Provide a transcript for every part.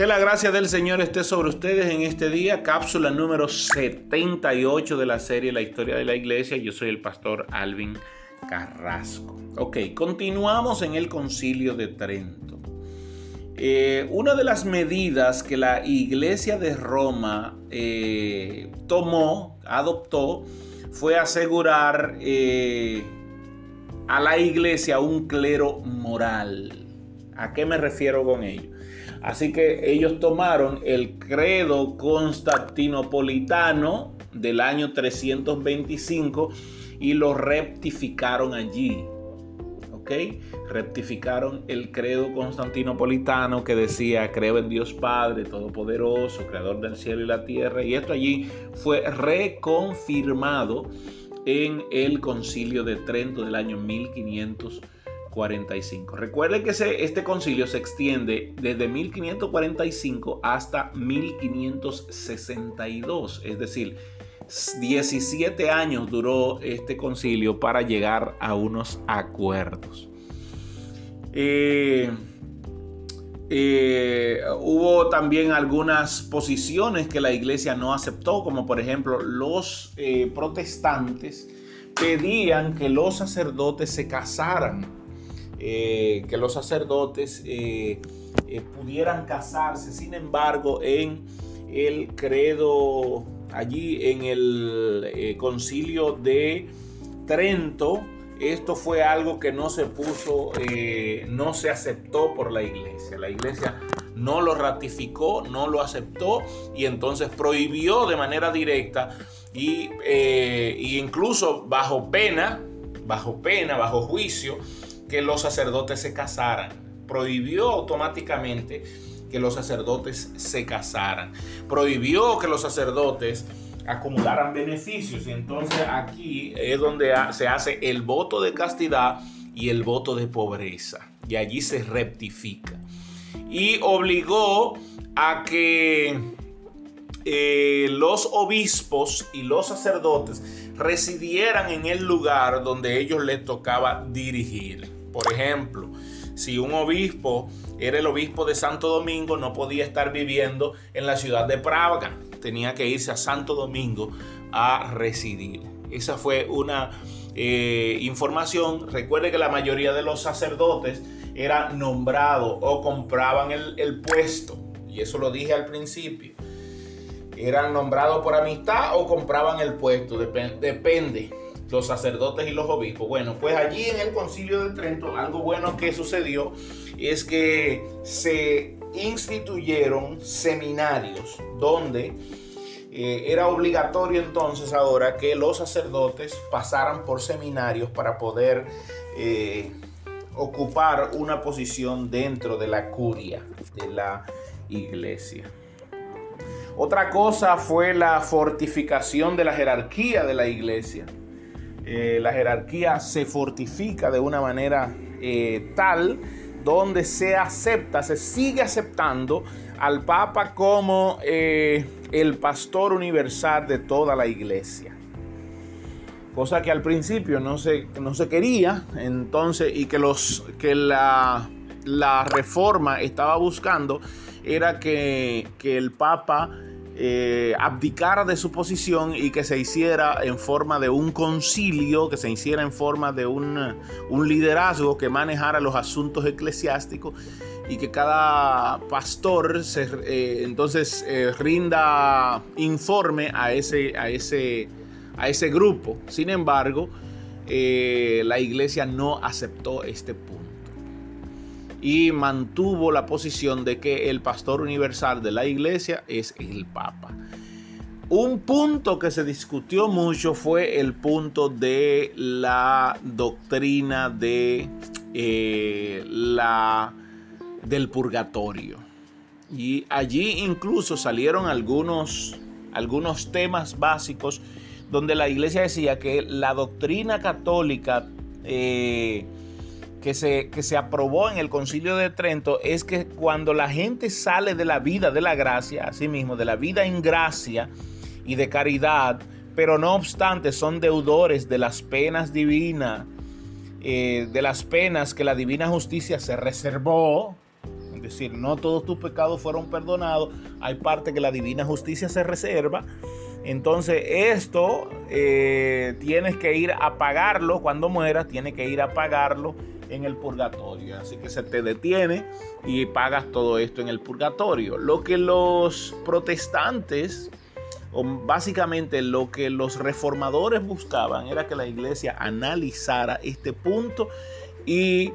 Que la gracia del Señor esté sobre ustedes en este día, cápsula número 78 de la serie La historia de la iglesia. Yo soy el pastor Alvin Carrasco. Ok, continuamos en el concilio de Trento. Eh, una de las medidas que la iglesia de Roma eh, tomó, adoptó, fue asegurar eh, a la iglesia un clero moral. ¿A qué me refiero con ello? Así que ellos tomaron el credo constantinopolitano del año 325 y lo rectificaron allí. ¿Ok? Rectificaron el credo constantinopolitano que decía, creo en Dios Padre Todopoderoso, Creador del cielo y la tierra. Y esto allí fue reconfirmado en el concilio de Trento del año 1500. 45. Recuerde que este concilio se extiende desde 1545 hasta 1562, es decir, 17 años duró este concilio para llegar a unos acuerdos. Eh, eh, hubo también algunas posiciones que la iglesia no aceptó, como por ejemplo los eh, protestantes pedían que los sacerdotes se casaran eh, que los sacerdotes eh, eh, pudieran casarse. Sin embargo, en el credo, allí en el concilio de Trento, esto fue algo que no se puso, no se aceptó por la iglesia. La iglesia no lo ratificó, no lo aceptó y entonces prohibió de manera directa y, y incluso bajo pena, bajo pena, bajo juicio, que los sacerdotes se casaran. Prohibió automáticamente que los sacerdotes se casaran. Prohibió que los sacerdotes acumularan beneficios. Y entonces aquí es donde se hace el voto de castidad y el voto de pobreza. Y allí se rectifica. Y obligó a que eh, los obispos y los sacerdotes residieran en el lugar donde ellos les tocaba dirigir. Por ejemplo, si un obispo era el obispo de Santo Domingo, no podía estar viviendo en la ciudad de Praga, tenía que irse a Santo Domingo a residir. Esa fue una eh, información. Recuerde que la mayoría de los sacerdotes eran nombrados o compraban el, puesto, y eso lo dije al principio. Eran nombrados por amistad o compraban el puesto, depende los sacerdotes y los obispos. Bueno, pues allí en el concilio de Trento algo bueno que sucedió es que se instituyeron seminarios donde eh, era obligatorio entonces ahora que los sacerdotes pasaran por seminarios para poder eh, ocupar una posición dentro de la curia de la iglesia. Otra cosa fue la fortificación de la jerarquía de la iglesia. Eh, la jerarquía se fortifica de una manera eh, tal donde se acepta, se sigue aceptando al Papa como eh, el pastor universal de toda la iglesia. Cosa que al principio no se, no se quería, entonces, y que, los, que la, la reforma estaba buscando era que, que el Papa eh, abdicara de su posición y que se hiciera en forma de un concilio, que se hiciera en forma de un, liderazgo que manejara los asuntos eclesiásticos y que cada pastor eh, entonces eh, rinda informe a ese, a, ese, a ese grupo. Sin embargo, la iglesia no aceptó este punto y mantuvo la posición de que el pastor universal de la iglesia es el Papa. Un punto que se discutió mucho fue el punto de la doctrina de eh, la, del purgatorio. Y allí incluso salieron algunos, algunos temas básicos donde la iglesia decía que la doctrina católica eh, que se, que se aprobó en el concilio de Trento es que cuando la gente sale de la vida de la gracia, así mismo, de la vida en gracia y de caridad, pero no obstante son deudores de las penas divinas, eh, de las penas que la divina justicia se reservó, Es decir, no todos tus pecados fueron perdonados. Hay parte que la divina justicia se reserva. Entonces esto eh, tienes que ir a pagarlo cuando mueras, tienes que ir a pagarlo en el purgatorio. Así que se te detiene y pagas todo esto en el purgatorio. Lo que los protestantes, o básicamente lo que los reformadores buscaban era que la iglesia analizara este punto y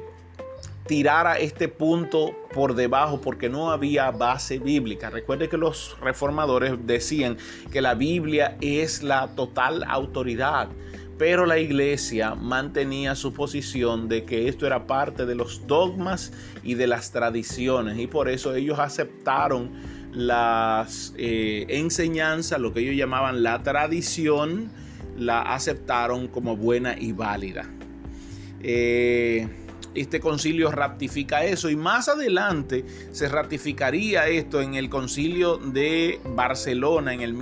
tirara este punto por debajo porque no había base bíblica. Recuerde que los reformadores decían que la Biblia es la total autoridad, pero la iglesia mantenía su posición de que esto era parte de los dogmas y de las tradiciones y por eso ellos aceptaron las eh, enseñanzas, lo que ellos llamaban la tradición, la aceptaron como buena y válida. Eh, este concilio ratifica eso y más adelante se ratificaría esto en el concilio de Barcelona en el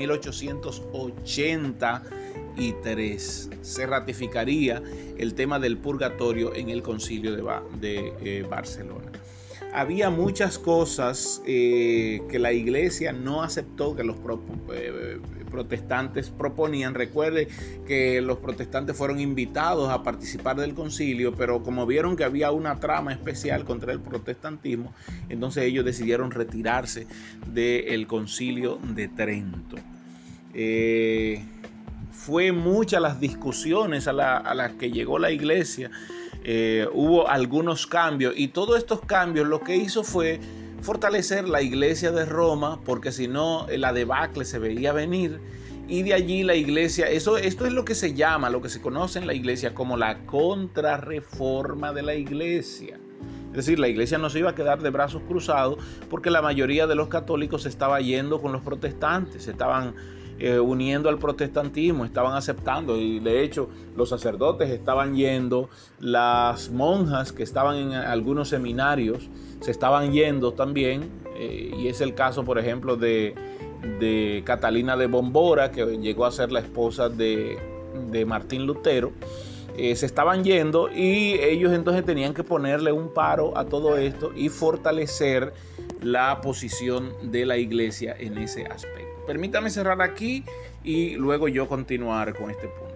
1883. Se ratificaría el tema del purgatorio en el concilio de, eh, Barcelona había muchas cosas eh, que la iglesia no aceptó, que los eh, protestantes proponían. Recuerde que los protestantes fueron invitados a participar del concilio, pero como vieron que había una trama especial contra el protestantismo, entonces ellos decidieron retirarse del concilio de Trento. Fue muchas las discusiones a, a las que llegó la iglesia eh, hubo algunos cambios y todos estos cambios lo que hizo fue fortalecer la iglesia de Roma porque si no la debacle se veía venir y de allí la iglesia, eso, esto es lo que se llama, lo que se conoce en la iglesia como la contrarreforma de la iglesia. Es decir, la iglesia no se iba a quedar de brazos cruzados porque la mayoría de los católicos se estaba yendo con los protestantes, estaban eh, uniendo al protestantismo, estaban aceptando y de hecho los sacerdotes estaban yendo, las monjas que estaban en algunos seminarios se estaban yendo también eh, y es el caso por ejemplo de, Catalina de Bombora que llegó a ser la esposa de, Martín Lutero. Eh, se estaban yendo y ellos entonces tenían que ponerle un paro a todo esto y fortalecer la posición de la iglesia en ese aspecto. Permítame cerrar aquí y luego yo continuar con este punto.